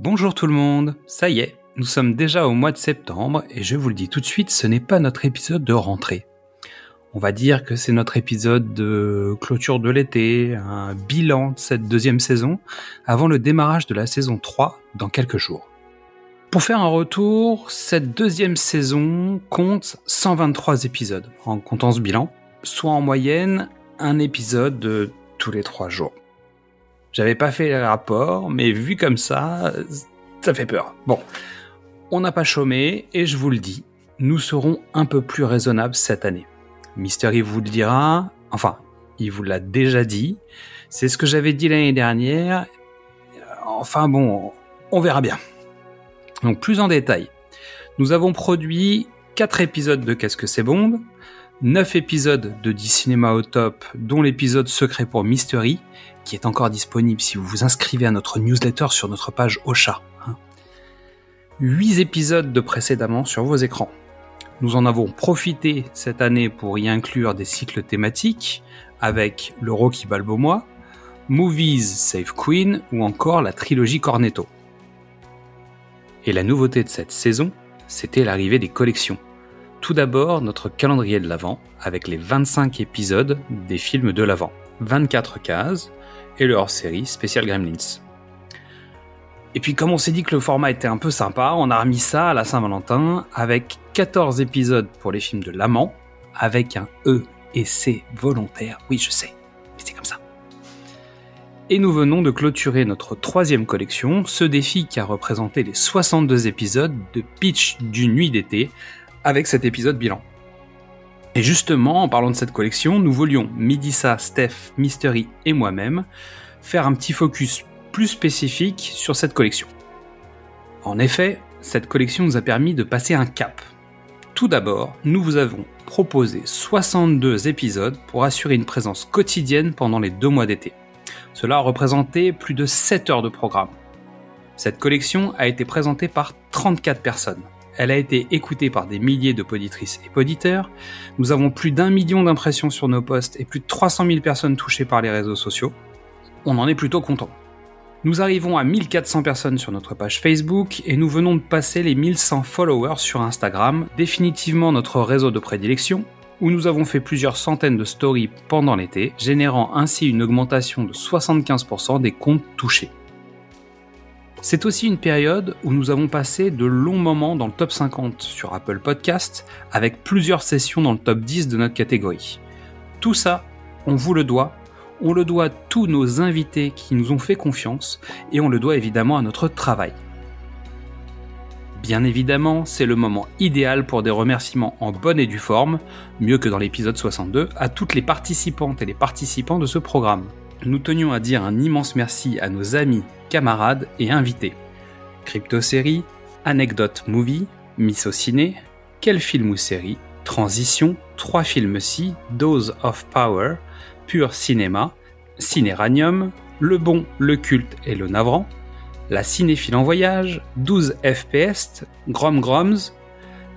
Bonjour tout le monde, ça y est, nous sommes déjà au mois de septembre et je vous le dis tout de suite, ce n'est pas notre épisode de rentrée. On va dire que c'est notre épisode de clôture de l'été, un bilan de cette deuxième saison, avant le démarrage de la saison 3 dans quelques jours. Pour faire un retour, cette deuxième saison compte 123 épisodes, en comptant ce bilan, soit en moyenne un épisode de tous les trois jours. J'avais pas fait les rapports, mais vu comme ça, ça fait peur. Bon, on n'a pas chômé, et je vous le dis, nous serons un peu plus raisonnables cette année. Mystery vous le dira, enfin, il vous l'a déjà dit, c'est ce que j'avais dit l'année dernière, enfin bon, on verra bien. Donc plus en détail, nous avons produit 4 épisodes de Qu'est-ce que c'est Bond, 9 épisodes de 10 cinéma au top, dont l'épisode secret pour Mystery, qui est encore disponible si vous vous inscrivez à notre newsletter sur notre page Ocha. 8 hein. épisodes de précédemment sur vos écrans. Nous en avons profité cette année pour y inclure des cycles thématiques avec le Rocky Balboa, Movies Save Queen ou encore la trilogie Cornetto. Et la nouveauté de cette saison, c'était l'arrivée des collections. Tout d'abord, notre calendrier de l'Avent, avec les 25 épisodes des films de l'Avent. 24 cases, et le hors-série spécial Gremlins. Et puis comme on s'est dit que le format était un peu sympa, on a remis ça à la Saint-Valentin avec 14 épisodes pour les films de l'amant, avec un E et C volontaire. Oui, je sais, mais c'est comme ça. Et nous venons de clôturer notre troisième collection, ce défi qui a représenté les 62 épisodes de Pitch d'une nuit d'été, avec cet épisode bilan. Et justement, en parlant de cette collection, nous voulions, Midissa, Steph, Mystery et moi-même, faire un petit focus plus spécifique sur cette collection. En effet, cette collection nous a permis de passer un cap. Tout d'abord, nous vous avons proposé 62 épisodes pour assurer une présence quotidienne pendant les deux mois d'été. Cela a représenté plus de 7 heures de programme. Cette collection a été présentée par 34 personnes. Elle a été écoutée par des milliers de poditrices et poditeurs. Nous avons plus d'un million d'impressions sur nos posts et plus de 300 000 personnes touchées par les réseaux sociaux. On en est plutôt content. Nous arrivons à 1400 personnes sur notre page Facebook et nous venons de passer les 1100 followers sur Instagram, définitivement notre réseau de prédilection, où nous avons fait plusieurs centaines de stories pendant l'été, générant ainsi une augmentation de 75% des comptes touchés. C'est aussi une période où nous avons passé de longs moments dans le top 50 sur Apple Podcast, avec plusieurs sessions dans le top 10 de notre catégorie. Tout ça, on vous le doit, on le doit à tous nos invités qui nous ont fait confiance, et on le doit évidemment à notre travail. Bien évidemment, c'est le moment idéal pour des remerciements en bonne et due forme, mieux que dans l'épisode 62, à toutes les participantes et les participants de ce programme. Nous tenions à dire un immense merci à nos amis camarades et invités. Crypto Série, Anecdote Movie, Miss Ciné, Quel film ou série, Transition, Trois films si, Dose of Power, Pur Cinéma, Cinéranium, Le Bon, Le Culte et Le Navrant, La Cinéphile en Voyage, 12 FPS, Grom Groms,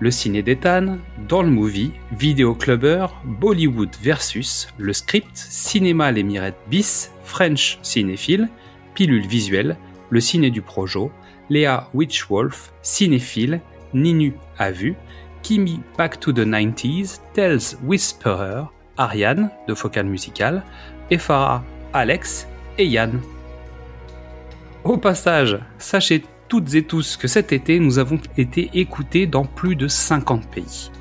Le Ciné d'Ethan, Dans le Movie, Vidéo Clubber, Bollywood versus, Le Script, Cinéma Les Mirettes bis, French Cinéphile, Pilule visuelle, Le Ciné du Projo, Léa Witchwolf, Cinéphile, Ninu a vu, Kimi Back to the 90s, Tells Whisperer, Ariane de Focal Musical, Efara, Alex et Yann. Au passage, sachez toutes et tous que cet été nous avons été écoutés dans plus de 50 pays.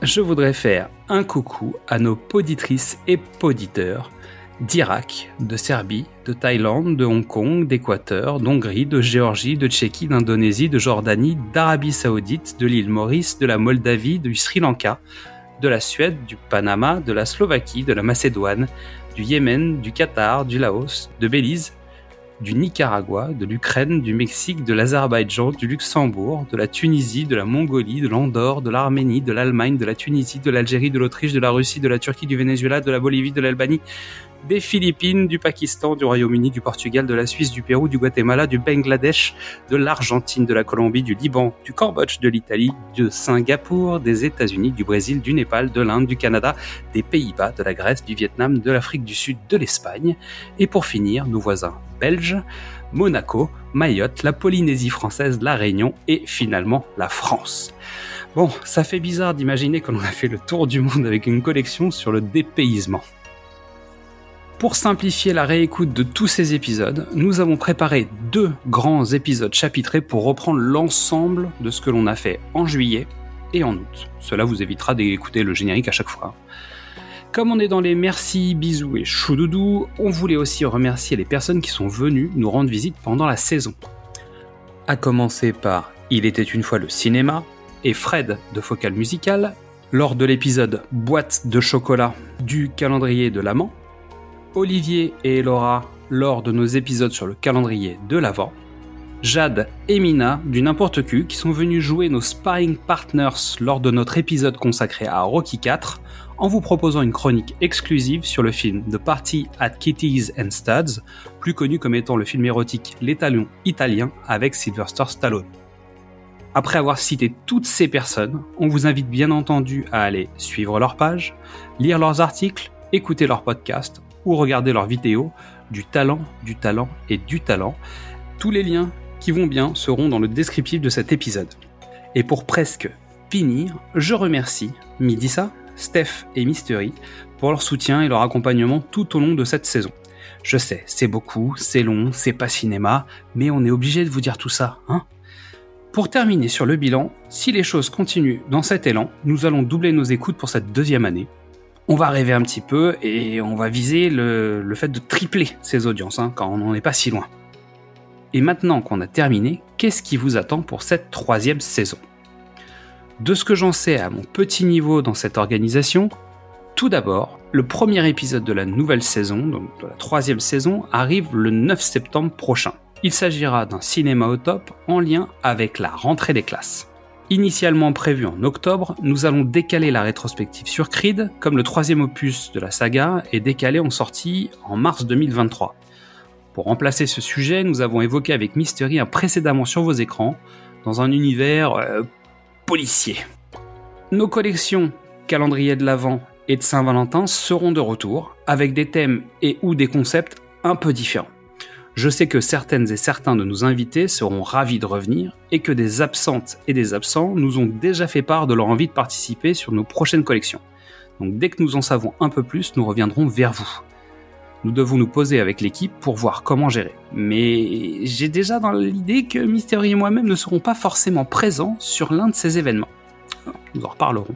Je voudrais faire un coucou à nos poditrices et poditeurs d'Irak, de Serbie, de Thaïlande, de Hong Kong, d'Équateur, d'Hongrie, de Géorgie, de Tchéquie, d'Indonésie, de Jordanie, d'Arabie Saoudite, de l'île Maurice, de la Moldavie, du Sri Lanka, de la Suède, du Panama, de la Slovaquie, de la Macédoine, du Yémen, du Qatar, du Laos, de Belize, du Nicaragua, de l'Ukraine, du Mexique, de l'Azerbaïdjan, du Luxembourg, de la Tunisie, de la Mongolie, de l'Andorre, de l'Arménie, de l'Allemagne, de la Tunisie, de l'Algérie, de l'Autriche, de la Russie, de la Turquie, du Venezuela, de la Bolivie, de l'Albanie, des Philippines, du Pakistan, du Royaume-Uni, du Portugal, de la Suisse, du Pérou, du Guatemala, du Bangladesh, de l'Argentine, de la Colombie, du Liban, du Cambodge, de l'Italie, de Singapour, des États-Unis, du Brésil, du Népal, de l'Inde, du Canada, des Pays-Bas, de la Grèce, du Vietnam, de l'Afrique du Sud, de l'Espagne, et pour finir, nos voisins belges, Monaco, Mayotte, la Polynésie française, la Réunion et finalement la France. Bon, ça fait bizarre d'imaginer qu'on a fait le tour du monde avec une collection sur le dépaysement. Pour simplifier la réécoute de tous ces épisodes, nous avons préparé deux grands épisodes chapitrés pour reprendre l'ensemble de ce que l'on a fait en juillet et en août. Cela vous évitera d'écouter le générique à chaque fois. Comme on est dans les merci, bisous et choudoudou, on voulait aussi remercier les personnes qui sont venues nous rendre visite pendant la saison. A commencer par Il était une fois le cinéma et Fred de Focal Musical lors de l'épisode Boîte de chocolat du calendrier de l'amant Olivier et Laura lors de nos épisodes sur le calendrier de l'Avent, Jade et Mina du N'importe Q qui sont venus jouer nos sparring partners lors de notre épisode consacré à Rocky 4 en vous proposant une chronique exclusive sur le film The Party at Kitties and Studs, plus connu comme étant le film érotique L'étalon italien avec Sylvester Stallone. Après avoir cité toutes ces personnes, on vous invite bien entendu à aller suivre leur page, lire leurs articles, écouter leurs podcasts ou regarder leurs vidéos du talent, du talent et du talent. Tous les liens qui vont bien seront dans le descriptif de cet épisode. Et pour presque finir, je remercie Midissa, Steph et Mystery pour leur soutien et leur accompagnement tout au long de cette saison. Je sais, c'est beaucoup, c'est long, c'est pas cinéma, mais on est obligé de vous dire tout ça, hein Pour terminer sur le bilan, si les choses continuent dans cet élan, nous allons doubler nos écoutes pour cette deuxième année, on va rêver un petit peu et on va viser le, fait de tripler ces audiences hein, quand on n'en est pas si loin. Et maintenant qu'on a terminé, qu'est-ce qui vous attend pour cette troisième saison? De ce que j'en sais à mon petit niveau dans cette organisation, tout d'abord, le premier épisode de la nouvelle saison, donc de la troisième saison, arrive le 9 septembre prochain. Il s'agira d'un cinéma au top en lien avec la rentrée des classes. Initialement prévu en octobre, nous allons décaler la rétrospective sur Creed, comme le troisième opus de la saga est décalé en sortie en mars 2023. Pour remplacer ce sujet, nous avons évoqué avec Mystery un précédemment sur vos écrans, dans un univers euh, policier. Nos collections calendrier de l'Avent et de Saint-Valentin seront de retour, avec des thèmes et ou des concepts un peu différents. Je sais que certaines et certains de nos invités seront ravis de revenir et que des absentes et des absents nous ont déjà fait part de leur envie de participer sur nos prochaines collections. Donc dès que nous en savons un peu plus, nous reviendrons vers vous. Nous devons nous poser avec l'équipe pour voir comment gérer. Mais j'ai déjà dans l'idée que Mystery et moi-même ne serons pas forcément présents sur l'un de ces événements. Nous en reparlerons.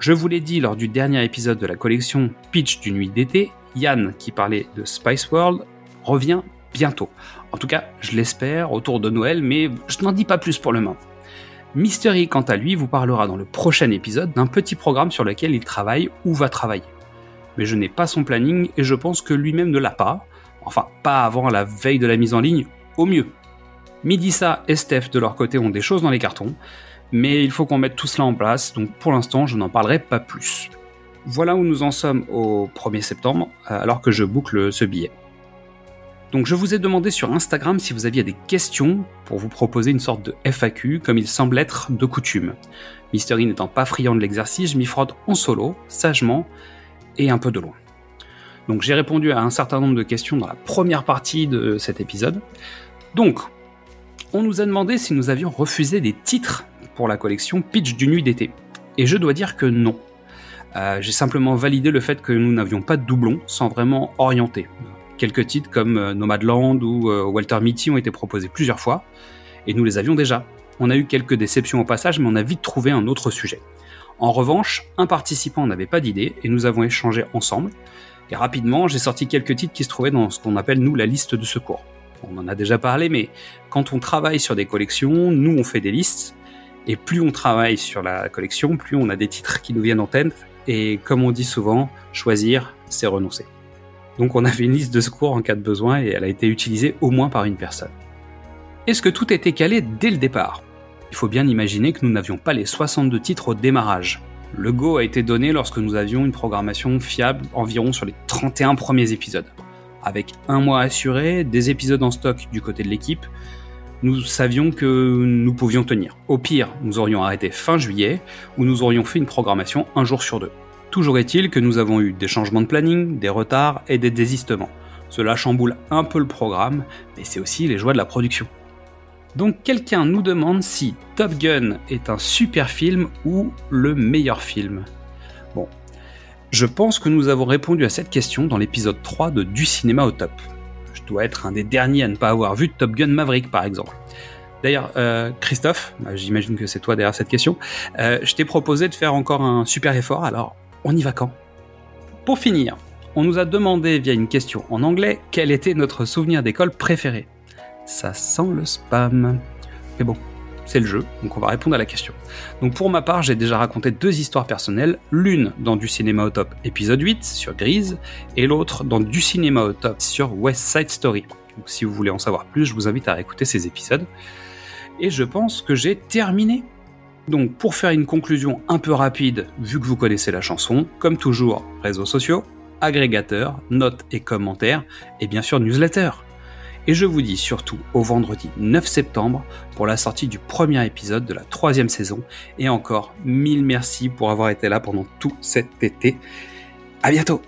je vous l'ai dit lors du dernier épisode de la collection Pitch du Nuit d'été, Yann, qui parlait de Spice World, revient bientôt. En tout cas, je l'espère, autour de Noël, mais je n'en dis pas plus pour le moment. Mystery, quant à lui, vous parlera dans le prochain épisode d'un petit programme sur lequel il travaille ou va travailler. Mais je n'ai pas son planning et je pense que lui-même ne l'a pas. Enfin, pas avant la veille de la mise en ligne, au mieux. Midissa et Steph de leur côté ont des choses dans les cartons, mais il faut qu'on mette tout cela en place, donc pour l'instant je n'en parlerai pas plus. Voilà où nous en sommes au 1er septembre, alors que je boucle ce billet. Donc je vous ai demandé sur Instagram si vous aviez des questions pour vous proposer une sorte de FAQ comme il semble être de coutume. Mystery n'étant pas friand de l'exercice, je m'y frotte en solo, sagement et un peu de loin. Donc j'ai répondu à un certain nombre de questions dans la première partie de cet épisode. Donc, on nous a demandé si nous avions refusé des titres pour la collection Pitch du Nuit d'été. Et je dois dire que non. Euh, j'ai simplement validé le fait que nous n'avions pas de doublons sans vraiment orienter. Quelques titres comme euh, Nomadland ou euh, Walter Mitty ont été proposés plusieurs fois, et nous les avions déjà. On a eu quelques déceptions au passage, mais on a vite trouvé un autre sujet. En revanche, un participant n'avait pas d'idée, et nous avons échangé ensemble, et rapidement j'ai sorti quelques titres qui se trouvaient dans ce qu'on appelle nous la liste de secours. On en a déjà parlé, mais quand on travaille sur des collections, nous on fait des listes, et plus on travaille sur la collection, plus on a des titres qui nous viennent en tête, et comme on dit souvent, choisir, c'est renoncer. Donc on avait une liste de secours en cas de besoin et elle a été utilisée au moins par une personne. Est-ce que tout était calé dès le départ? Il faut bien imaginer que nous n'avions pas les 62 titres au démarrage. Le go a été donné lorsque nous avions une programmation fiable environ sur les 31 premiers épisodes. Avec un mois assuré, des épisodes en stock du côté de l'équipe, nous savions que nous pouvions tenir. Au pire, nous aurions arrêté fin juillet, ou nous aurions fait une programmation un jour sur deux. Toujours est-il que nous avons eu des changements de planning, des retards et des désistements. Cela chamboule un peu le programme, mais c'est aussi les joies de la production. Donc quelqu'un nous demande si Top Gun est un super film ou le meilleur film. Bon, je pense que nous avons répondu à cette question dans l'épisode 3 de Du cinéma au top. Je dois être un des derniers à ne pas avoir vu Top Gun Maverick par exemple. D'ailleurs, euh, Christophe, bah, j'imagine que c'est toi derrière cette question, euh, je t'ai proposé de faire encore un super effort, alors on y va quand? Pour finir, on nous a demandé via une question en anglais quel était notre souvenir d'école préféré. Ça sent le spam. Mais bon, c'est le jeu, donc on va répondre à la question. Donc pour ma part, j'ai déjà raconté deux histoires personnelles, l'une dans Du cinéma au top épisode 8 sur Grise, et l'autre dans Du cinéma au top sur West Side Story. Donc si vous voulez en savoir plus, je vous invite à réécouter ces épisodes. Et je pense que j'ai terminé. Donc pour faire une conclusion un peu rapide, vu que vous connaissez la chanson, comme toujours, réseaux sociaux, agrégateurs, notes et commentaires, et bien sûr newsletter. Et je vous dis surtout au vendredi 9 septembre pour la sortie du premier épisode de la troisième saison. Et encore, mille merci pour avoir été là pendant tout cet été. À bientôt!